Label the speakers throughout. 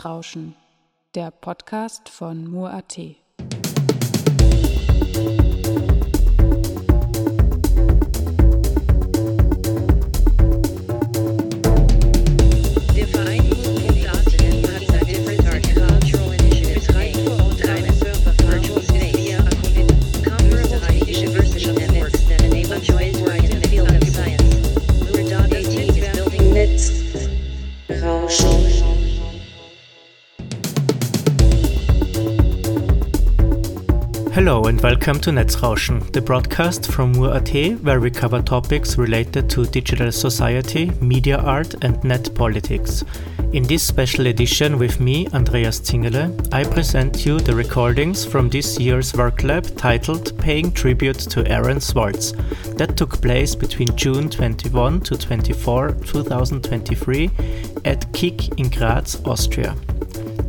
Speaker 1: Netzrauschen, der Podcast von Mur.at.
Speaker 2: welcome to Netzrauschen, the broadcast from Mur.at where we cover topics related to digital society, media art and net politics. In this special edition with me, Andreas Zingerle, I present you the recordings from this year's work lab titled Paying Tribute to Aaron Swartz that took place between June 21 to 24, 2023 at KIG in Graz, Austria.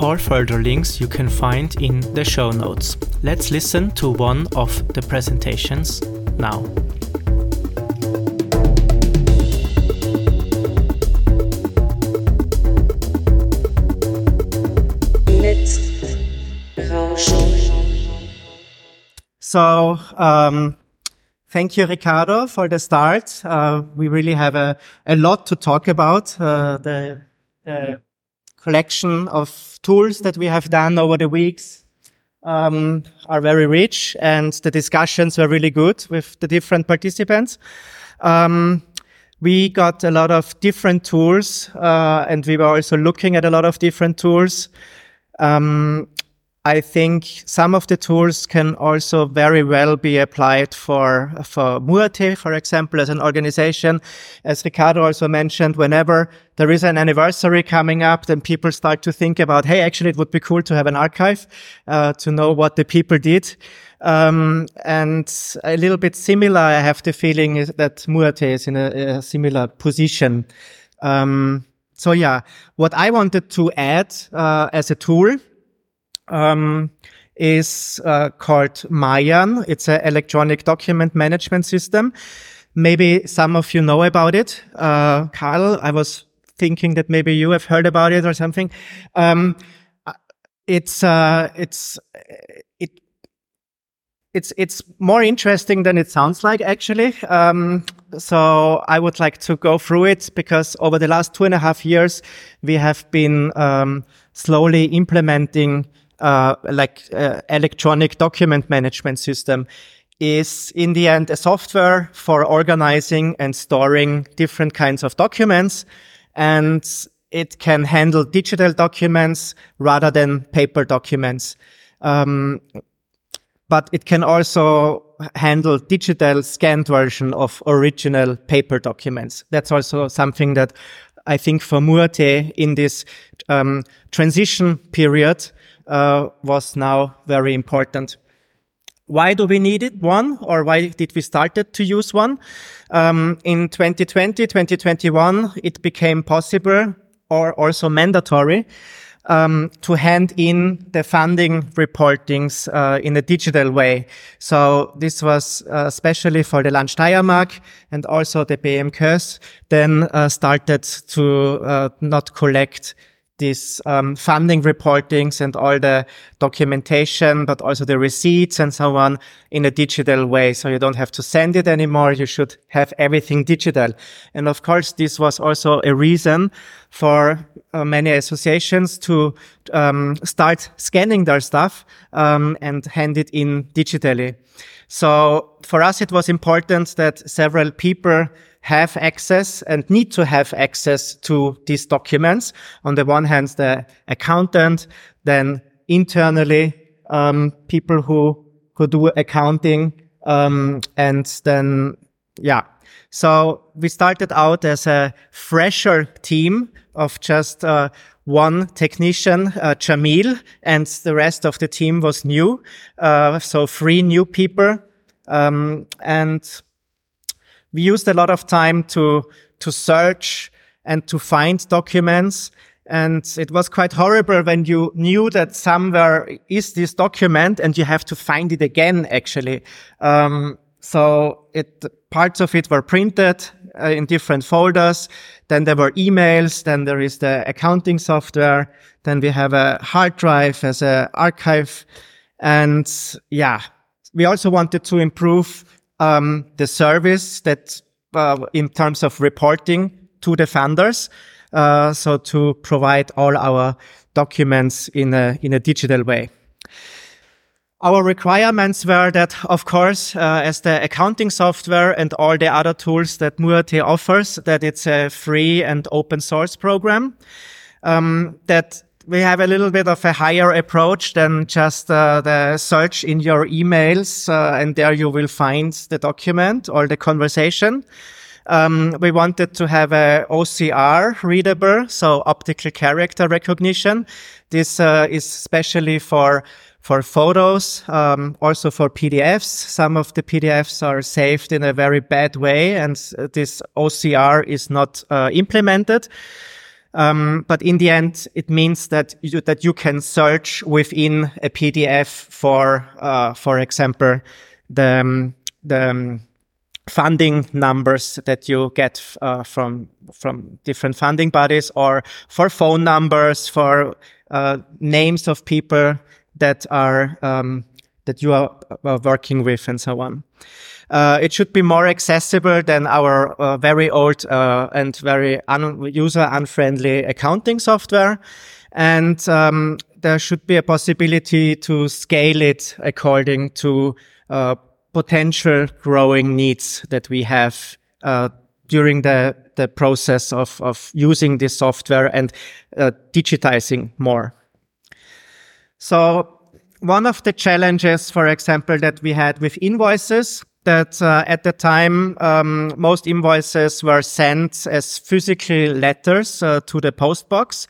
Speaker 2: All further links you can find in the show notes. Let's listen to one of the presentations now.
Speaker 3: So, um, thank you, Ricardo, for the start. Uh, we really have a, a lot to talk about. Uh, the, the collection of tools that we have done over the weeks um, are very rich, and the discussions were really good with the different participants. Um, we got a lot of different tools, uh, and we were also looking at a lot of different tools. Um, I think some of the tools can also very well be applied for for Mur.at, for example, as an organization. As Ricardo also mentioned, whenever there is an anniversary coming up, then people start to think about, hey, actually, it would be cool to have an archive uh, to know what the people did. Um, and a little bit similar, I have the feeling is that Mur.at is in a, a similar position. Um, so yeah, what I wanted to add uh, as a tool um, is uh, called Mayan. It's an electronic document management system. Maybe some of you know about it. Uh, Carl, I was thinking that maybe you have heard about it or something. Um, uh, it's uh, it's it it's it's more interesting than it sounds like actually. Um, so I would like to go through it because over the last two and a half years we have been um, slowly implementing uh, like uh, electronic document management system is in the end a software for organizing and storing different kinds of documents and it can handle digital documents rather than paper documents. Um, but it can also handle digital scanned version of original paper documents. That's also something that I think for Mur.at in this um, transition period uh, was now very important. Why do we need it? One, or why did we started to use one? Um, in 2020, 2021, it became possible or also mandatory um, to hand in the funding reportings uh, in a digital way. So this was uh, especially for the Land Steiermark and also the BMKs then uh, started to uh, not collect these um, funding reportings and all the documentation, but also the receipts and so on in a digital way. So you don't have to send it anymore. You should have everything digital. And of course, this was also a reason for uh, many associations to um, start scanning their stuff um, and hand it in digitally. So for us, it was important that several people have access and need to have access to these documents. On the one hand, the accountant, then internally, um, people who, who do accounting, um, and then, yeah. So we started out as a fresher team of just, uh, one technician, uh, Jamil, and the rest of the team was new. Uh, so three new people. Um, and we used a lot of time to, to search and to find documents. And it was quite horrible when you knew that somewhere is this document and you have to find it again, actually. Um, so it, parts of it were printed uh, in different folders. Then there were emails. Then there is the accounting software. Then we have a hard drive as a archive. And yeah, we also wanted to improve um, the service that uh, in terms of reporting to the funders. Uh, so to provide all our documents in a in a digital way. Our requirements were that, of course, uh, as the accounting software and all the other tools that Mur.at offers, that it's a free and open source program. Um, that we have a little bit of a higher approach than just uh, the search in your emails, uh, and there you will find the document or the conversation. Um, we wanted to have a OCR readable, so optical character recognition. This uh, is especially for for photos, um, also for PDFs. Some of the PDFs are saved in a very bad way, and this OCR is not uh, implemented. Um, but in the end, it means that you, that you can search within a PDF for, uh, for example, the um, the um, funding numbers that you get uh, from from different funding bodies, or for phone numbers, for uh, names of people that are um, that you are uh, working with, and so on. Uh, it should be more accessible than our uh, very old uh, and very un user unfriendly accounting software. And um, there should be a possibility to scale it according to uh, potential growing needs that we have uh, during the, the process of, of using this software and digitizing more. So one of the challenges, for example, that we had with invoices that uh, at the time um, most invoices were sent as physical letters uh, to the post box.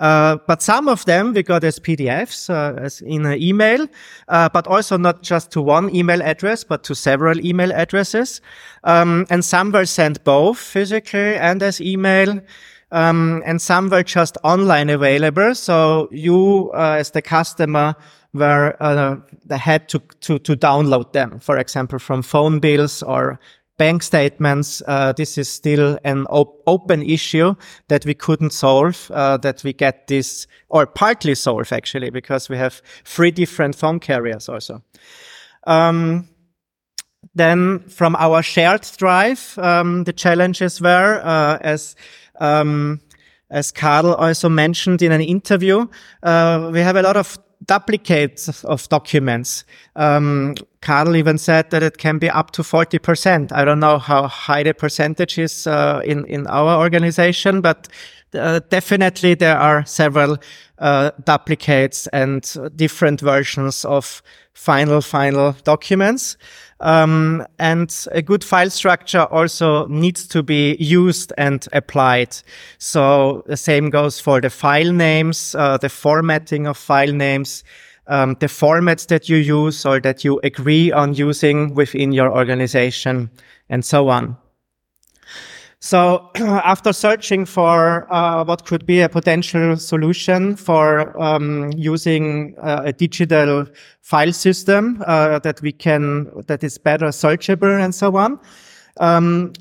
Speaker 3: Uh, but some of them we got as PDFs, uh, as in an email, uh, but also not just to one email address, but to several email addresses. Um, and some were sent both physically and as email. Um, and some were just online available. So you, uh, as the customer, where uh, had to, to, to download them, for example, from phone bills or bank statements. Uh, this is still an op- open issue that we couldn't solve, uh, that we get this, or partly solve actually, because we have three different phone carriers also. Um, then from our shared drive, um, the challenges were, uh, as, um, as Karl also mentioned in an interview, uh, we have a lot of duplicates of documents. Um, Karl even said that it can be up to 40%. I don't know how high the percentage is uh, in, in our organization, but uh, definitely there are several uh, duplicates and different versions of final, final documents. Um, and a good file structure also needs to be used and applied. So the same goes for the file names, uh, the formatting of file names, um, the formats that you use or that you agree on using within your organization, and so on. So after searching for uh, what could be a potential solution for um, using uh, a digital file system uh, that we can that is better searchable and so on, um,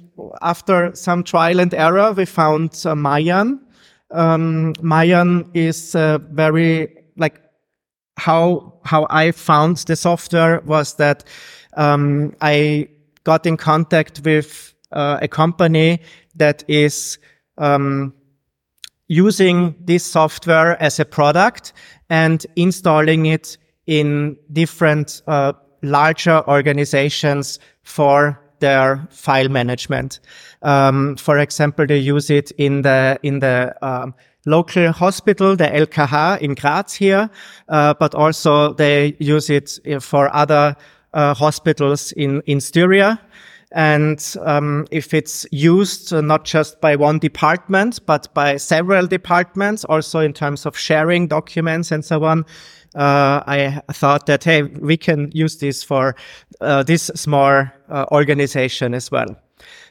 Speaker 3: after some trial and error, we found uh, Mayan. Um, Mayan is uh, very like how how I found the software was that um, I got in contact with uh, a company that is um, using this software as a product and installing it in different uh, larger organizations for their file management. Um, for example, they use it in the in the um, local hospital, the LKH in Graz here, uh, but also they use it for other uh, hospitals in in Styria. And um, if it's used uh, not just by one department, but by several departments, also in terms of sharing documents and so on, uh, I thought that, hey, we can use this for uh, this small uh, organization as well.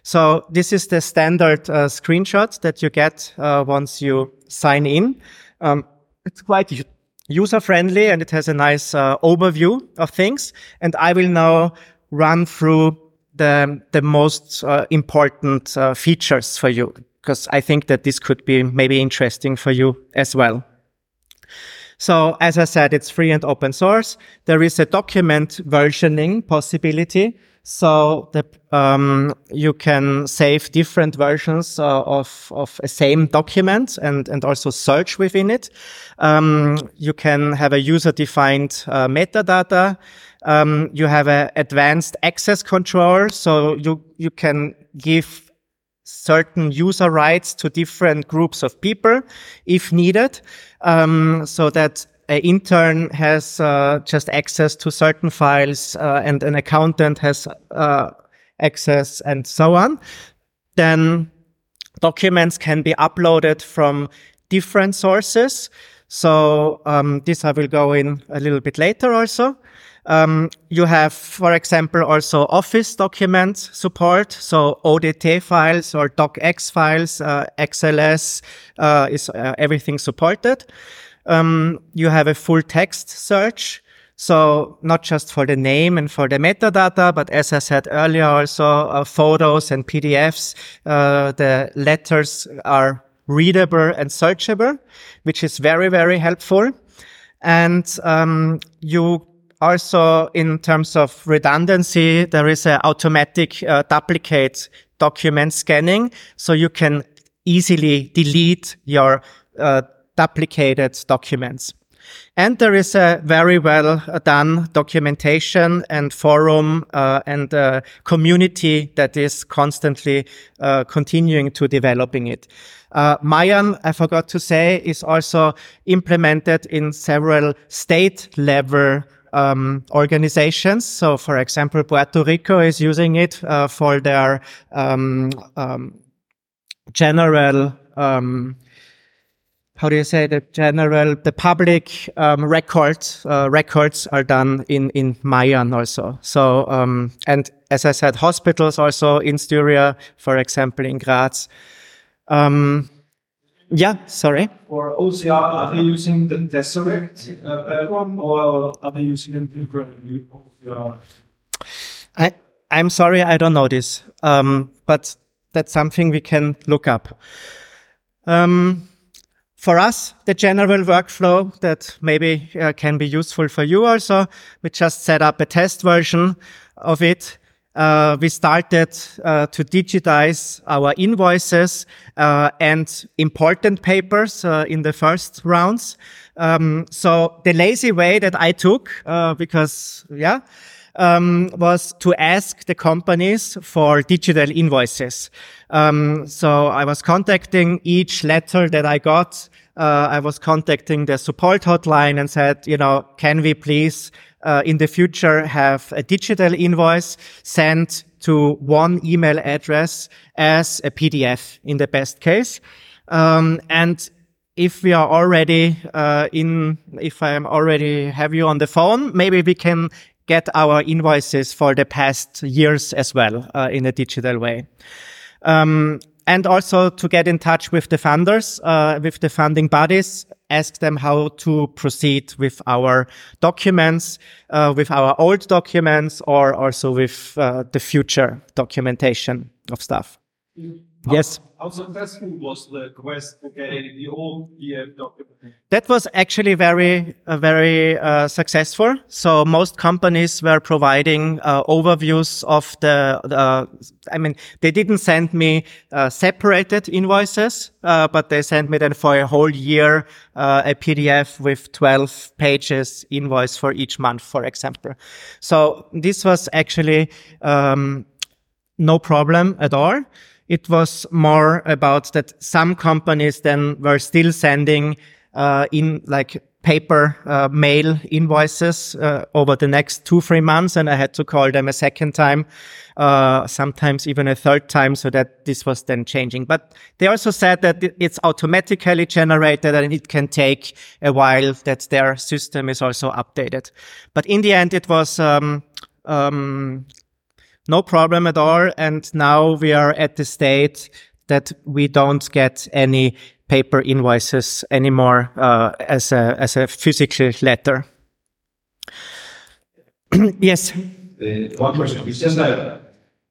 Speaker 3: So this is the standard uh, screenshot that you get uh, once you sign in. Um, it's quite user friendly and it has a nice overview of things. And I will now run through the, the most uh, important uh, features for you because I think that this could be maybe interesting for you as well. So as I said, it's free and open source. There is a document versioning possibility. So the, um, you can save different versions uh, of, of a same document and, and also search within it. Um, you can have a user defined uh, metadata. Um, you have an advanced access control. So you, you can give certain user rights to different groups of people if needed. Um, so that an intern has uh, just access to certain files uh, and an accountant has uh, access and so on. Then documents can be uploaded from different sources. So um, this I will go in a little bit later also. Um, you have, for example, also Office document support, so ODT files or docx files, uh, XLS uh, is uh, everything supported. Um, you have a full text search, so not just for the name and for the metadata, but as I said earlier, also uh, photos and PDFs. Uh, the letters are readable and searchable, which is very very helpful. And um, you also, in terms of redundancy, there is an automatic uh, duplicate document scanning, so you can easily delete your uh, duplicated documents. And there is a very well done documentation and forum uh, and uh, community that is constantly uh, continuing to developing it. Uh, Mayan, I forgot to say, is also implemented in several state level um, organizations. So, for example, Puerto Rico is using it uh, for their um, um, general. Um, how do you say the general the public um, records uh, records are done in in Mayan also so um, and as I said hospitals also in Styria for example in Graz um, yeah, sorry.
Speaker 4: For OCR, are they using the Tesseract uh, platform or are they using a different OCR?
Speaker 3: I, I'm sorry, I don't know this, um, but that's something we can look up. Um, for us, the general workflow that maybe uh, can be useful for you also, we just set up a test version of it uh, we started uh, to digitize our invoices uh, and important papers uh, in the first rounds. Um, so the lazy way that I took, uh, because yeah, um, was to ask the companies for digital invoices. Um, so I was contacting each letter that I got. Uh, I was contacting the support hotline and said, you know, can we please uh, in the future have a digital invoice sent to one email address as a PDF in the best case. Um, and if we are already uh, in, if I am already have you on the phone, maybe we can get our invoices for the past years as well uh, in a digital way. Um, and also to get in touch with the funders, uh, with the funding bodies, ask them how to proceed with our documents, uh, with our old documents, or also with uh, the future documentation of stuff. Yes.
Speaker 4: How successful was the quest to get the old EF document?
Speaker 3: That was actually very, uh, very uh, successful. So most companies were providing uh, overviews of the. Uh, I mean, they didn't send me uh, separated invoices, uh, but they sent me then for a whole year a PDF with 12 pages invoice for each month, for example. So this was actually um, no problem at all. It was more about that some companies then were still sending uh, in like paper uh, mail invoices uh, over the next two three months and i had to call them a second time uh, sometimes even a third time so that this was then changing. But they also said that it's automatically generated and it can take a while that their system is also updated. But in the end it was um, um, no problem at all. And now we are at the state that we don't get any paper invoices anymore uh, as a as a physical letter. yes.
Speaker 4: Uh, one question. It's just that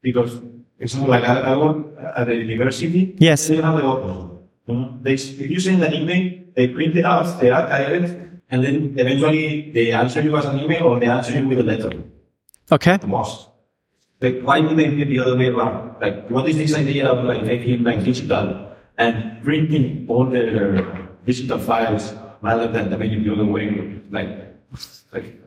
Speaker 4: because it's not like I, I work at the university.
Speaker 3: Yes.
Speaker 4: They have the opposite. You know, They if you send an email, they print it out, they archive it, and then eventually they answer you as an email or they answer you with a letter.
Speaker 3: Okay.
Speaker 4: The most. Like, why do they do the other way around? Like, what is this idea of like making like digital and printing all the digital files rather than making the other way? Like, like,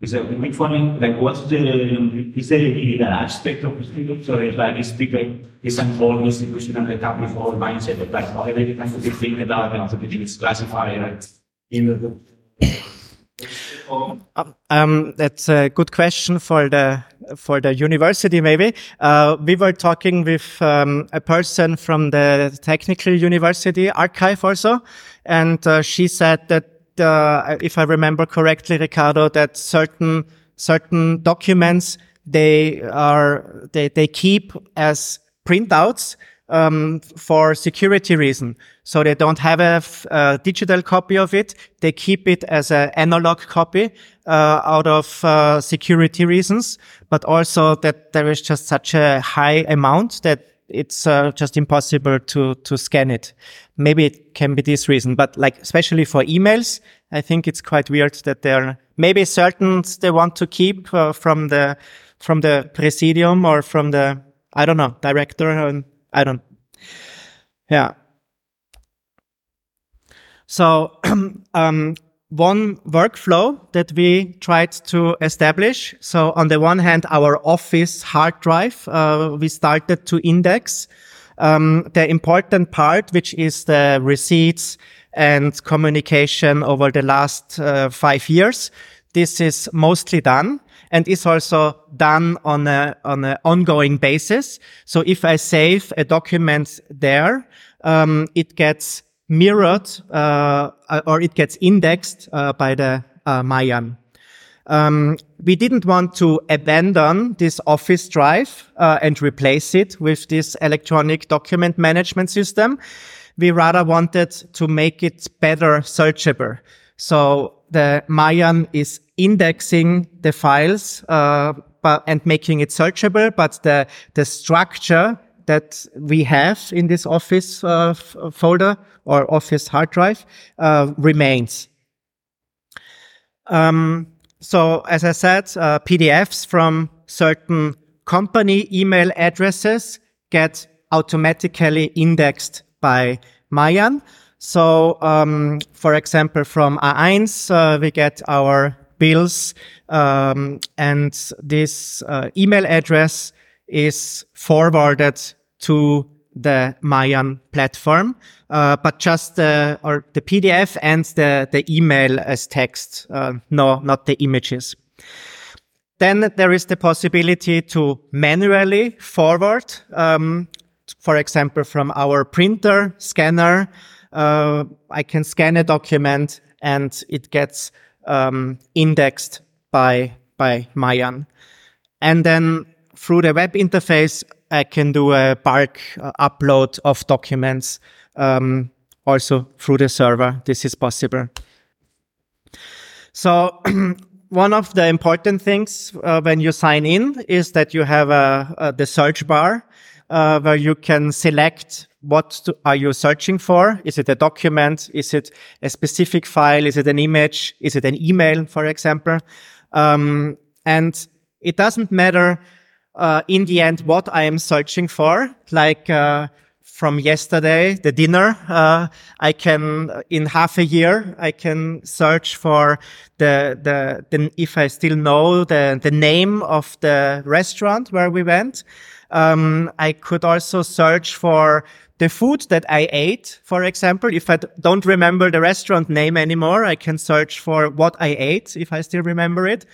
Speaker 4: is that which one? Like, what's the is there an uh, aspect of the So it's like it's bigger, it's an old institutional that have before mindset of like, oh, everything has to be figured out and everything is classified, right?
Speaker 3: Um, that's a good question for the for the university. Maybe uh, we were talking with um, a person from the technical university archive also, and uh, she said that uh, if I remember correctly, Ricardo, that certain certain documents they are they they keep as printouts um, for security reason. So they don't have a, digital copy of it. They keep it as an analog copy uh, out of uh, security reasons, but also that there is just such a high amount that it's uh, just impossible to to scan it. Maybe it can be this reason, but like especially for emails, I think it's quite weird that there maybe certain they want to keep uh, from the from the presidium or from the I don't know director and I don't. Yeah. So, um, one workflow that we tried to establish. So, on the one hand, our office hard drive, uh, we started to index um, the important part, which is the receipts and communication over the last uh, five years. This is mostly done and is also done on a on an ongoing basis. So if I save a document there, um, it gets mirrored uh, or it gets indexed uh, by the uh, Mayan. Um, we didn't want to abandon this office drive uh, and replace it with this electronic document management system. We rather wanted to make it better searchable. So the Mayan is indexing the files uh, but, and making it searchable, but the, the structure that we have in this Office uh, folder or Office hard drive uh, remains. Um, so, as I said, uh, PDFs from certain company email addresses get automatically indexed by Mayan. So, um, for example, from A1, uh, we get our bills, um, and this uh, email address is forwarded to the Mayan platform, uh, but just the or the PDF and the the email as text. Uh, no, not the images. Then there is the possibility to manually forward, um, for example, from our printer scanner uh, I can scan a document and it gets um, indexed by by Mayan. And then through the web interface, I can do a bulk uh, upload of documents um, also through the server. This is possible. So one of the important things uh, when you sign in is that you have a, a, the search bar uh, where you can select what to, are you searching for? Is it a document? Is it a specific file? Is it an image? Is it an email, for example? Um, and it doesn't matter uh, in the end what I am searching for. Like uh, from yesterday, the dinner, uh, I can in half a year I can search for the, the the if I still know the the name of the restaurant where we went. Um, I could also search for the food that I ate, for example. If I don't remember the restaurant name anymore, I can search for what I ate if I still remember it.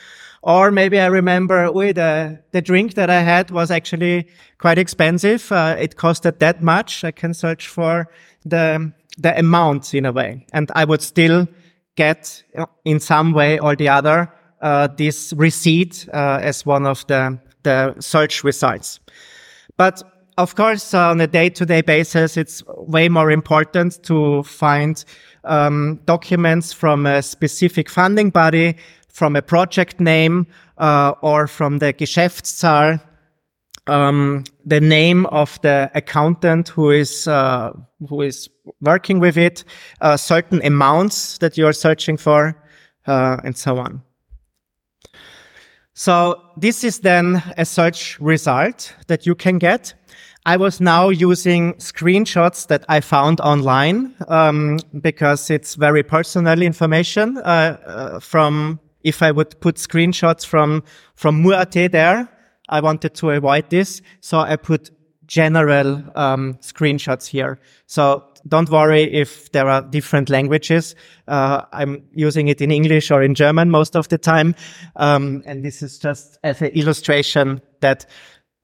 Speaker 3: Or maybe I remember, oh, the, the drink that I had was actually quite expensive. Uh, it costed that much. I can search for the, the amount in a way. And I would still get in some way or the other, uh, this receipt, uh, as one of the, the search results. But of course, on a day-to-day basis, it's way more important to find um, documents from a specific funding body, from a project name, uh, or from the Geschäftszahl, um, the name of the accountant who is uh, who is working with it, uh, certain amounts that you are searching for, uh, and so on. So this is then a search result that you can get. I was now using screenshots that I found online um, because it's very personal information uh, uh, from if I would put screenshots from from Mur.at there, I wanted to avoid this, so I put general um, screenshots here. So don't worry if there are different languages. Uh, I'm using it in English or in German most of the time, um, and this is just as an illustration that.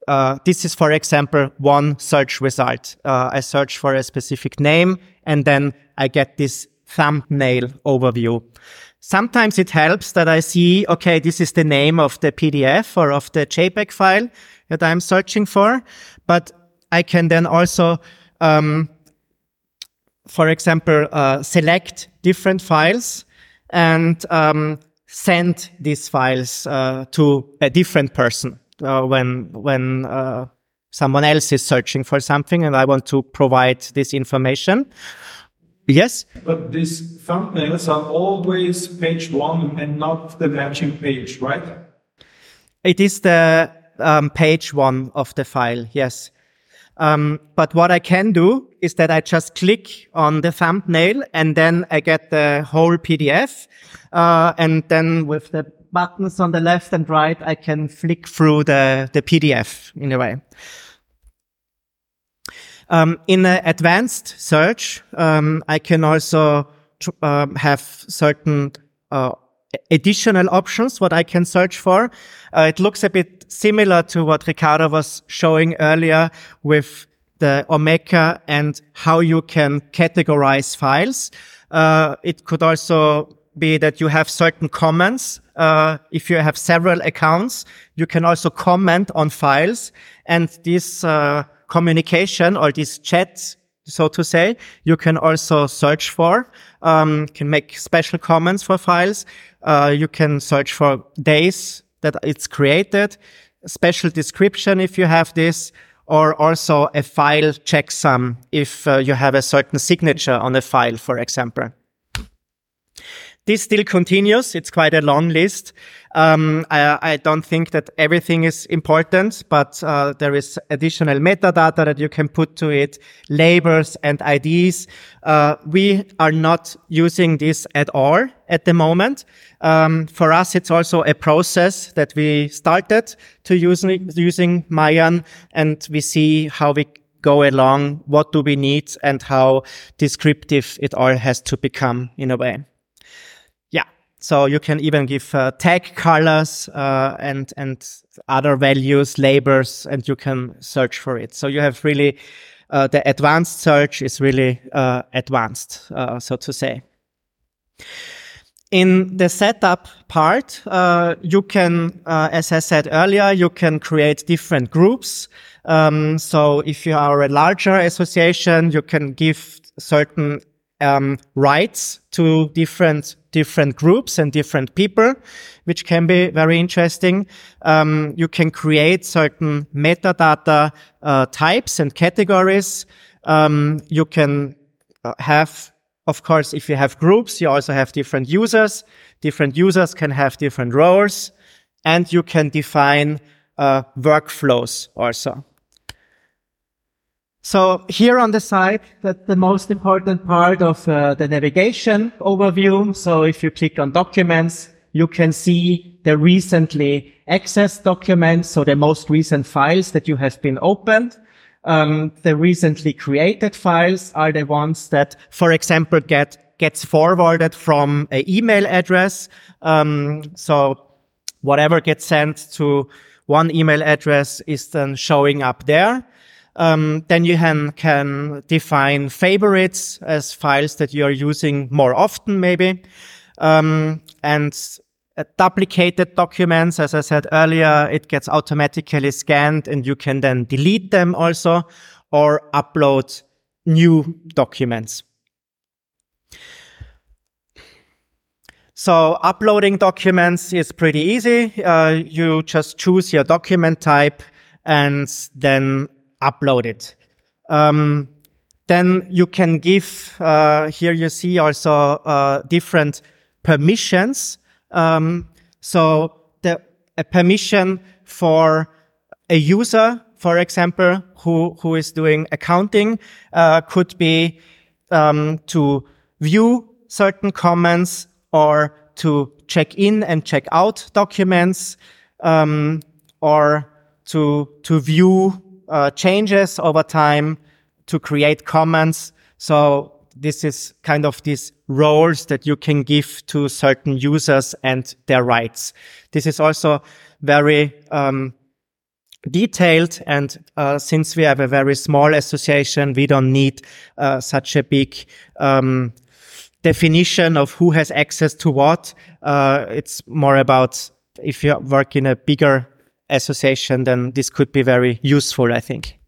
Speaker 3: Uh, this is, for example, one search result. Uh, I search for a specific name and then I get this thumbnail overview. Sometimes it helps that I see, okay, this is the name of the PDF or of the JPEG file that I'm searching for, but I can then also, um, for example, uh, select different files and um, send these files uh, to a different person uh, when when uh, someone else is searching for something and I want to provide this information. Yes.
Speaker 4: But these thumbnails are always page one and not the matching page, right?
Speaker 3: It is the um, page one of the file, yes. Um, but what I can do is that I just click on the thumbnail and then I get the whole PDF. Uh, and then with the buttons on the left and right, I can flick through the, the PDF in a way. Um, in an advanced search, um, I can also um, have certain uh, additional options what I can search for. Uh, it looks a bit similar to what Ricardo was showing earlier with the Omeka and how you can categorize files. Uh, it could also be that you have certain comments. Uh, if you have several accounts, you can also comment on files and this uh, communication or this chat, so to say, you can also search for, um, can make special comments for files. Uh, you can search for days that it's created, special description if you have this, or also a file checksum if uh, you have a certain signature on a file, for example. This still continues. It's quite a long list. Um, I, I, don't think that everything is important, but uh, there is additional metadata that you can put to it, labels and IDs. Uh, we are not using this at all at the moment. Um, for us, it's also a process that we started to using using Mayan, and we see how we go along, what do we need, and how descriptive it all has to become in a way. So you can even give uh, tag colors uh, and and other values, labels, and you can search for it. So you have really uh, the advanced search is really uh, advanced, uh, so to say. In the setup part, uh, you can, as I said earlier, you can create different groups. Um, so if you are a larger association, you can give certain um, rights to different different groups and different people, which can be very interesting. Um, you can create certain metadata uh, types and categories. Um, you can uh, have, of course, if you have groups, you also have different users. Different users can have different roles, and you can define uh, workflows also. So here on the side, that's the most important part of uh, the navigation overview. So if you click on documents, you can see the recently accessed documents. So the most recent files that you have been opened. Um, the recently created files are the ones that, for example, get gets forwarded from an email address. Um, so whatever gets sent to one email address is then showing up there. Um, then you can, can define favorites as files that you are using more often, maybe. Um, and uh, duplicated documents, as I said earlier, it gets automatically scanned and you can then delete them also or upload new documents. So uploading documents is pretty easy. Uh, you just choose your document type and then upload it. Um, then you can give, uh, here you see also uh, different permissions. Um, so the a permission for a user, for example, who, who is doing accounting, uh, could be um, to view certain comments or to check in and check out documents, um, or to to view uh, changes over time to create comments. So this is kind of these roles that you can give to certain users and their rights. This is also very um, detailed. And uh, since we have a very small association, we don't need uh, such a big um, definition of who has access to what. Uh, it's more about if you work in a bigger association, then this could be very useful, I think.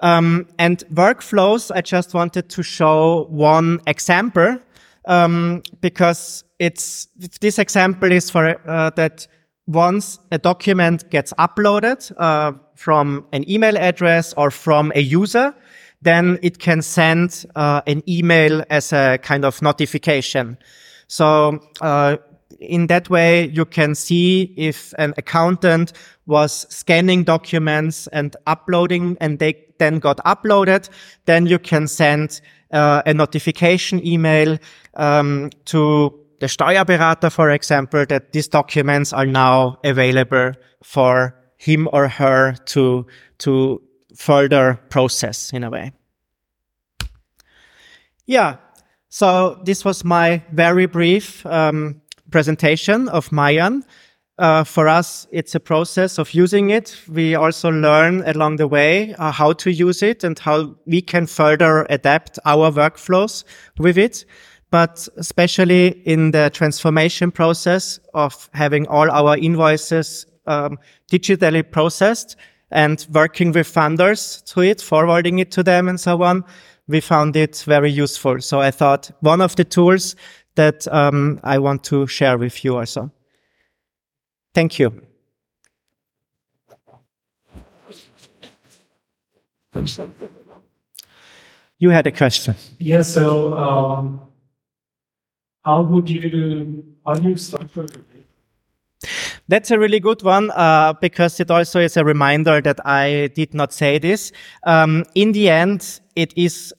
Speaker 3: Um, and workflows, I just wanted to show one example um, because it's this example is for uh, that once a document gets uploaded uh, from an email address or from a user, then it can send uh, an email as a kind of notification. So uh, in that way, you can see if an accountant was scanning documents and uploading and they then got uploaded, then you can send uh, a notification email um, to the Steuerberater, for example, that these documents are now available for him or her to, to further process in a way. Yeah. So this was my very brief um, presentation of Mayan. Uh, for us, it's a process of using it. We also learn along the way uh, how to use it and how we can further adapt our workflows with it. But especially in the transformation process of having all our invoices um, digitally processed and working with funders to it, forwarding it to them and so on, we found it very useful. So I thought one of the tools that um, I want to share with you also. Thank you. You had a question.
Speaker 5: Yeah, so um, how would you, how do you structure?
Speaker 3: That's a really good one uh, because it also is a reminder that I did not say this. Um, in the end, it is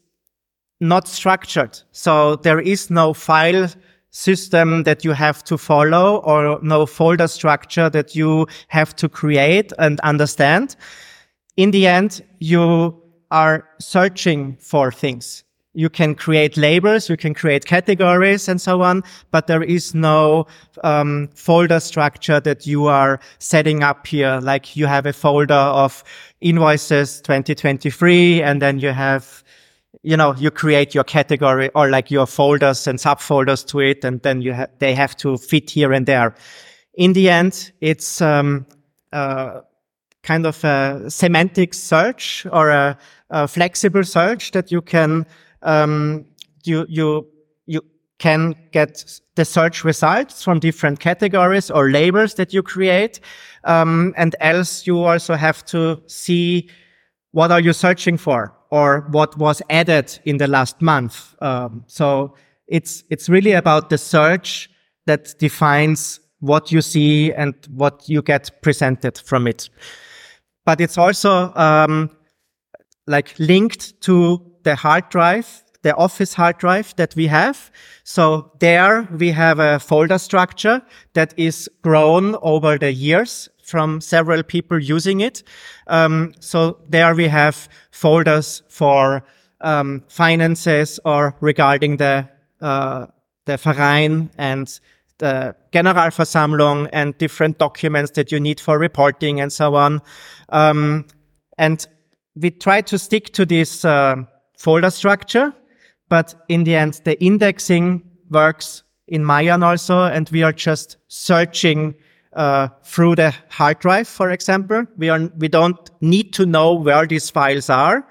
Speaker 3: not structured. So there is no file system that you have to follow or no folder structure that you have to create and understand. In the end, you are searching for things. You can create labels, you can create categories and so on, but there is no um, folder structure that you are setting up here. Like you have a folder of invoices 2023 and then you have you know, you create your category or like your folders and subfolders to it, and then you ha- they have to fit here and there. In the end, it's um, uh, kind of a semantic search or a, a, flexible search that you can um, you, you, you can get the search results from different categories or labels that you create. Um, and else you also have to see what are you searching for or what was added in the last month. Um, so it's, it's really about the search that defines what you see and what you get presented from it. But it's also, um, like linked to the hard drive, the office hard drive that we have. So there we have a folder structure that is grown over the years from several people using it. Um, so there we have folders for um, finances or regarding the uh, the Verein and the Generalversammlung and different documents that you need for reporting and so on. Um, and we try to stick to this uh, folder structure, but in the end, the indexing works in Mayan also, and we are just searching uh, through the hard drive, for example. We are we don't need to know where these files are.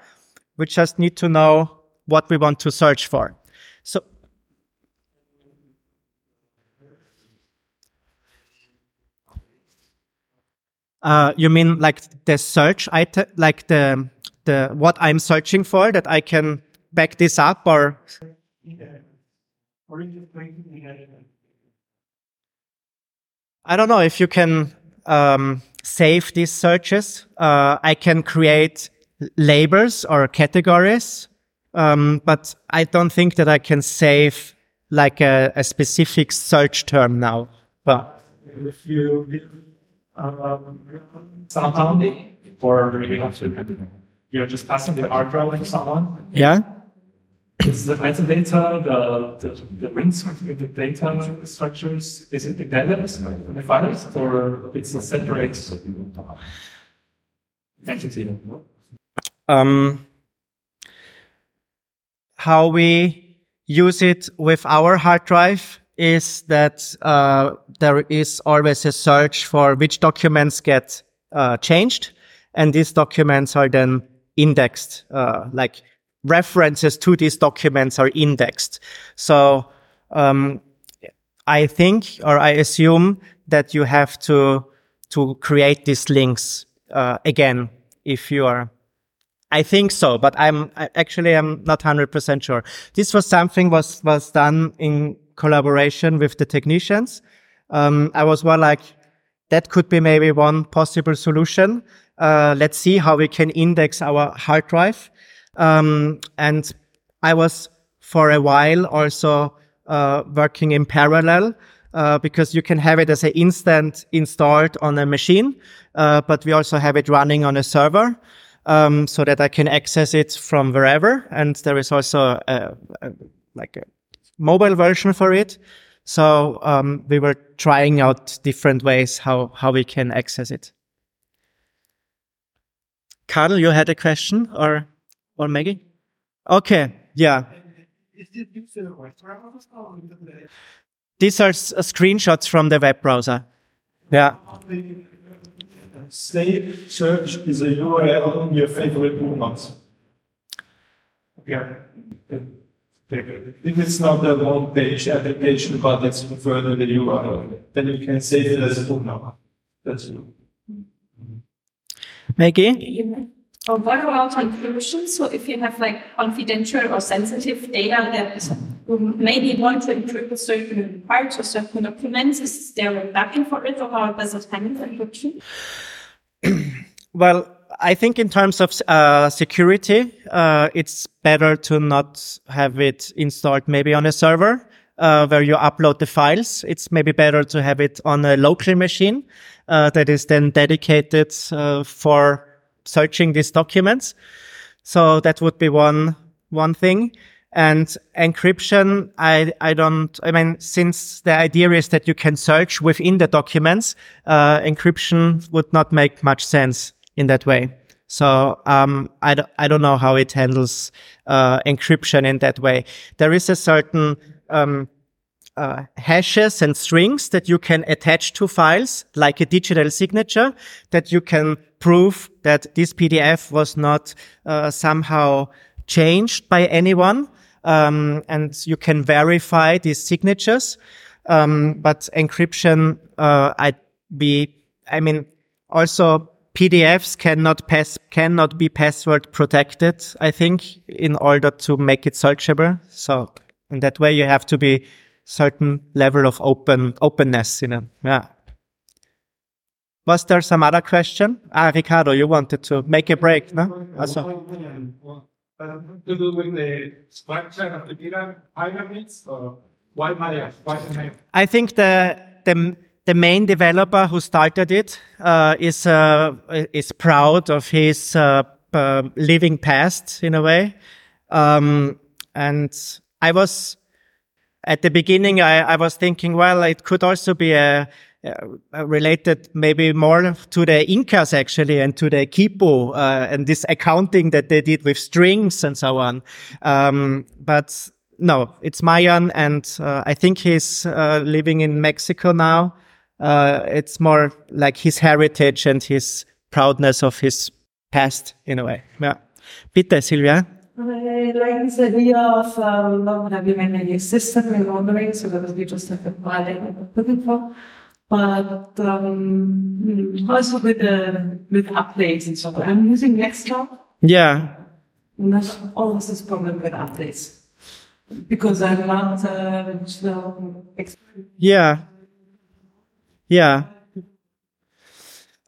Speaker 3: We just need to know what we want to search for. So Uh, you mean like the search item, like the the what I'm searching for that I can back this up or I don't know if you can um, save these searches. Uh, I can create labels or categories, um, but I don't think that I can save like a, a specific search term now. But
Speaker 5: If you um, somehow or you're just passing the drive to someone,
Speaker 3: yeah,
Speaker 5: is the metadata, the, the, the links with the data structures, is it embedded in the files or it's a separate entity?
Speaker 3: um, how we use it with our hard drive is that uh, there is always a search for which documents get uh, changed, and these documents are then indexed, uh, like references to these documents are indexed. So um, I think, or I assume that you have to to create these links uh, again if you are I think so, but I'm I, actually I'm not hundred percent sure. This was something was was done in collaboration with the technicians. Um, I was more like that could be maybe one possible solution. Uh, let's see how we can index our hard drive. Um, and I was for a while also uh, working in parallel. Uh, because you can have it as an instant installed on a machine, uh, but we also have it running on a server um, so that I can access it from wherever. And there is also a, a, like a mobile version for it. So um, we were trying out different ways how how we can access it. Karl, you had a question or or Maggie? Okay, yeah. These are s- uh, screenshots from the web browser. Yeah.
Speaker 5: Save search is a URL in your favorite bookmarks. Yeah. If it's not a one page application, but it's further the URL, then you can save it as a bookmark. That's it.
Speaker 3: Maggie?
Speaker 6: What about encryption? So if you have like confidential or sensitive data that you maybe want to encrypt a certain parts or certain documents, is there a backing for it or how does it handle encryption?
Speaker 3: Well, I think in terms of uh, security, uh, it's better to not have it installed maybe on a server uh, where you upload the files. It's maybe better to have it on a local machine uh, that is then dedicated uh, for searching these documents. So that would be one one thing. And encryption, I, I don't, I mean, since the idea is that you can search within the documents, uh, encryption would not make much sense in that way. So, um, I, d- I don't know how it handles, uh, encryption in that way. There is a certain, um, uh, hashes and strings that you can attach to files, like a digital signature, that you can prove that this PDF was not uh, somehow changed by anyone. um, and you can verify these signatures. Um, but encryption, uh, I be, I mean, also PDFs cannot pass, cannot be password protected, I think, in order to make it searchable. So in that way, you have to be certain level of open, openness, you know, yeah. Was there some other question? Ah, Ricardo, you wanted to make a break, no? Also, I think the, the, the main developer who started it uh, is uh, is proud of his uh, living past in a way, um, and I was at the beginning. I, I was thinking, well, it could also be a, related maybe more to the Incas actually and to the Quipu uh, and this accounting that they did with strings and so on. Um, but no, it's Mayan, and uh, I think he's uh, living in Mexico now. Uh, it's more like his heritage and his proudness of his past in a way. Yeah. Bitte, Silvia.
Speaker 7: I like this idea of um, not having any system in ordering, so that we just have a file that we're looking for. But um, also with the with updates and so on. I'm using Nextcloud,
Speaker 3: Yeah.
Speaker 7: and there's always this problem with updates because I'm not uh, so.
Speaker 3: Yeah. Yeah.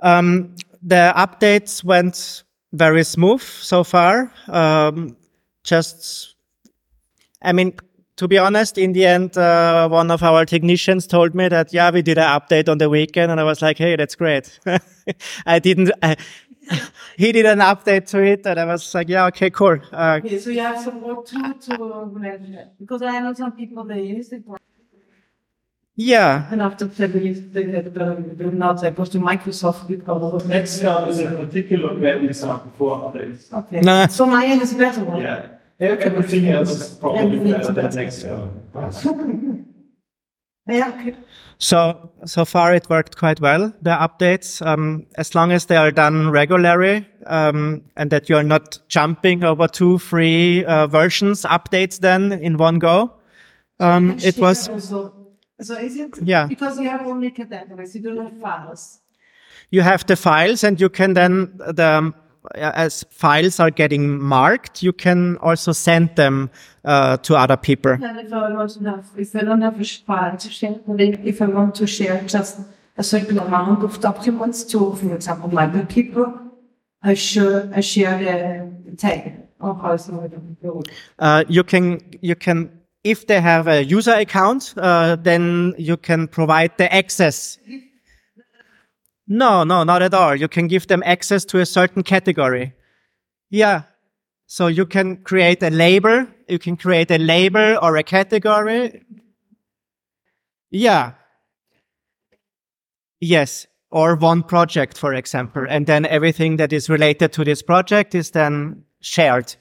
Speaker 3: Um, the updates went very smooth so far. Um, just, I mean, to be honest, in the end, uh, one of our technicians told me that, yeah, we did an update on the weekend. And I was like, hey, that's great. I didn't, I, he did an update to it. And I was like, yeah, okay, cool. Uh,
Speaker 7: Okay, so you have some work to to manage it because I know some people they use it
Speaker 3: yeah.
Speaker 7: and after they use they had they're not supposed to Microsoft because of
Speaker 5: Nextcloud is a particular value sample for others.
Speaker 7: Okay.
Speaker 3: No.
Speaker 7: So mine is better one.
Speaker 5: Yeah. Everything else is probably
Speaker 7: Everything's
Speaker 5: better than
Speaker 7: better.
Speaker 5: Nextcloud.
Speaker 7: Yeah. Okay.
Speaker 3: So, so far it worked quite well, the updates, um, as long as they are done regularly, um, and that you're not jumping over two, three, uh, versions, updates then in one go. Um, it was,
Speaker 7: Also, so is it?
Speaker 3: Yeah.
Speaker 7: Because you have only categories, you don't have files.
Speaker 3: you have the files and you can then, the, um, as files are getting marked, you can also send them, uh, to other people.
Speaker 7: And if I want to have, if I don't have a file to share, if I want to share just a certain amount of documents to, for example, my bookkeeper, I share, I share the tag. Or how is it?
Speaker 3: Uh, you can you can if they have a user account, uh, then you can provide the access. No, no, not at all. You can give them access to a certain category. Yeah. So you can create a label. You can create a label or a category. Yeah. Yes. Or one project, for example. And then everything that is related to this project is then shared.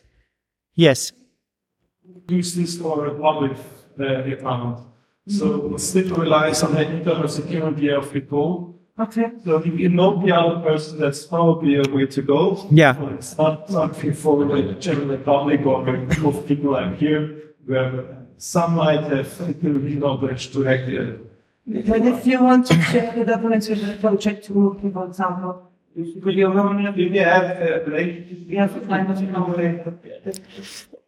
Speaker 3: Yes.
Speaker 5: use this for a public uh, account. So it still relies on the internal security of the code.
Speaker 7: Okay.
Speaker 5: So if you know the other person, that's probably a way to go.
Speaker 3: Yeah.
Speaker 5: But It's not something for the general public or a group of people like here, where some might have a little bit knowledge to act uh,
Speaker 7: And if you want to share the documents with the project to work, for example, with your own,
Speaker 5: If you have a relationship,
Speaker 7: you have to find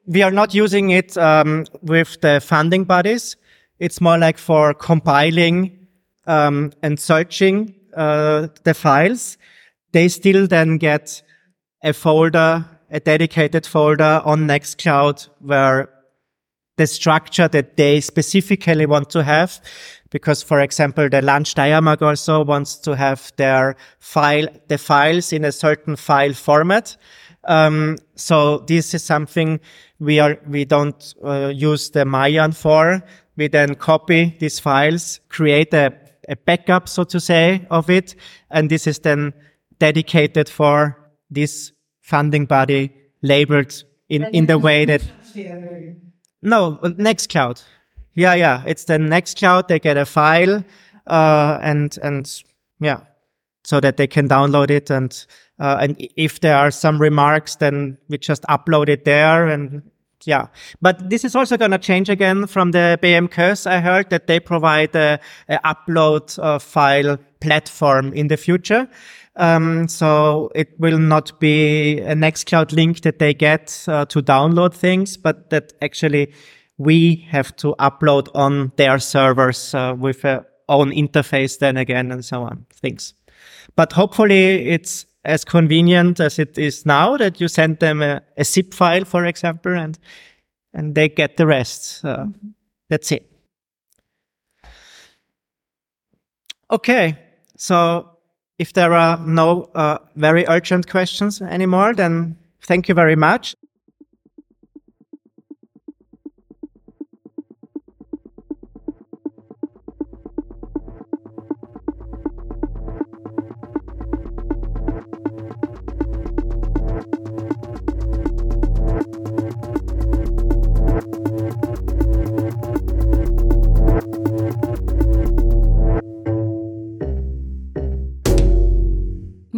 Speaker 3: we are not using it um, with the funding bodies. It's more like for compiling um, and searching uh, the files. They still then get a folder, a dedicated folder on Nextcloud where the structure that they specifically want to have. Because, for example, the Land Steiermark also wants to have their file, the files in a certain file format. Um, so this is something we are, we don't uh, use the Mayan for. We then copy these files, create a, a backup, so to say, of it. And this is then dedicated for this funding body labeled in, in the way that no, Nextcloud. Yeah, yeah. It's the Nextcloud. They get a file, uh, and, and yeah, so that they can download it. And, uh, and if there are some remarks, then we just upload it there and yeah, but this is also going to change again from the BMKÖS I heard that they provide a, a upload uh, file platform in the future. Um, so it will not be a Nextcloud link that they get uh, to download things, but that actually we have to upload on their servers uh, with a own interface then again and so on things. But hopefully it's as convenient as it is now that you send them a, a zip file, for example, and and they get the rest. That's it. Okay, so if there are no uh, very urgent questions anymore, then thank you very much.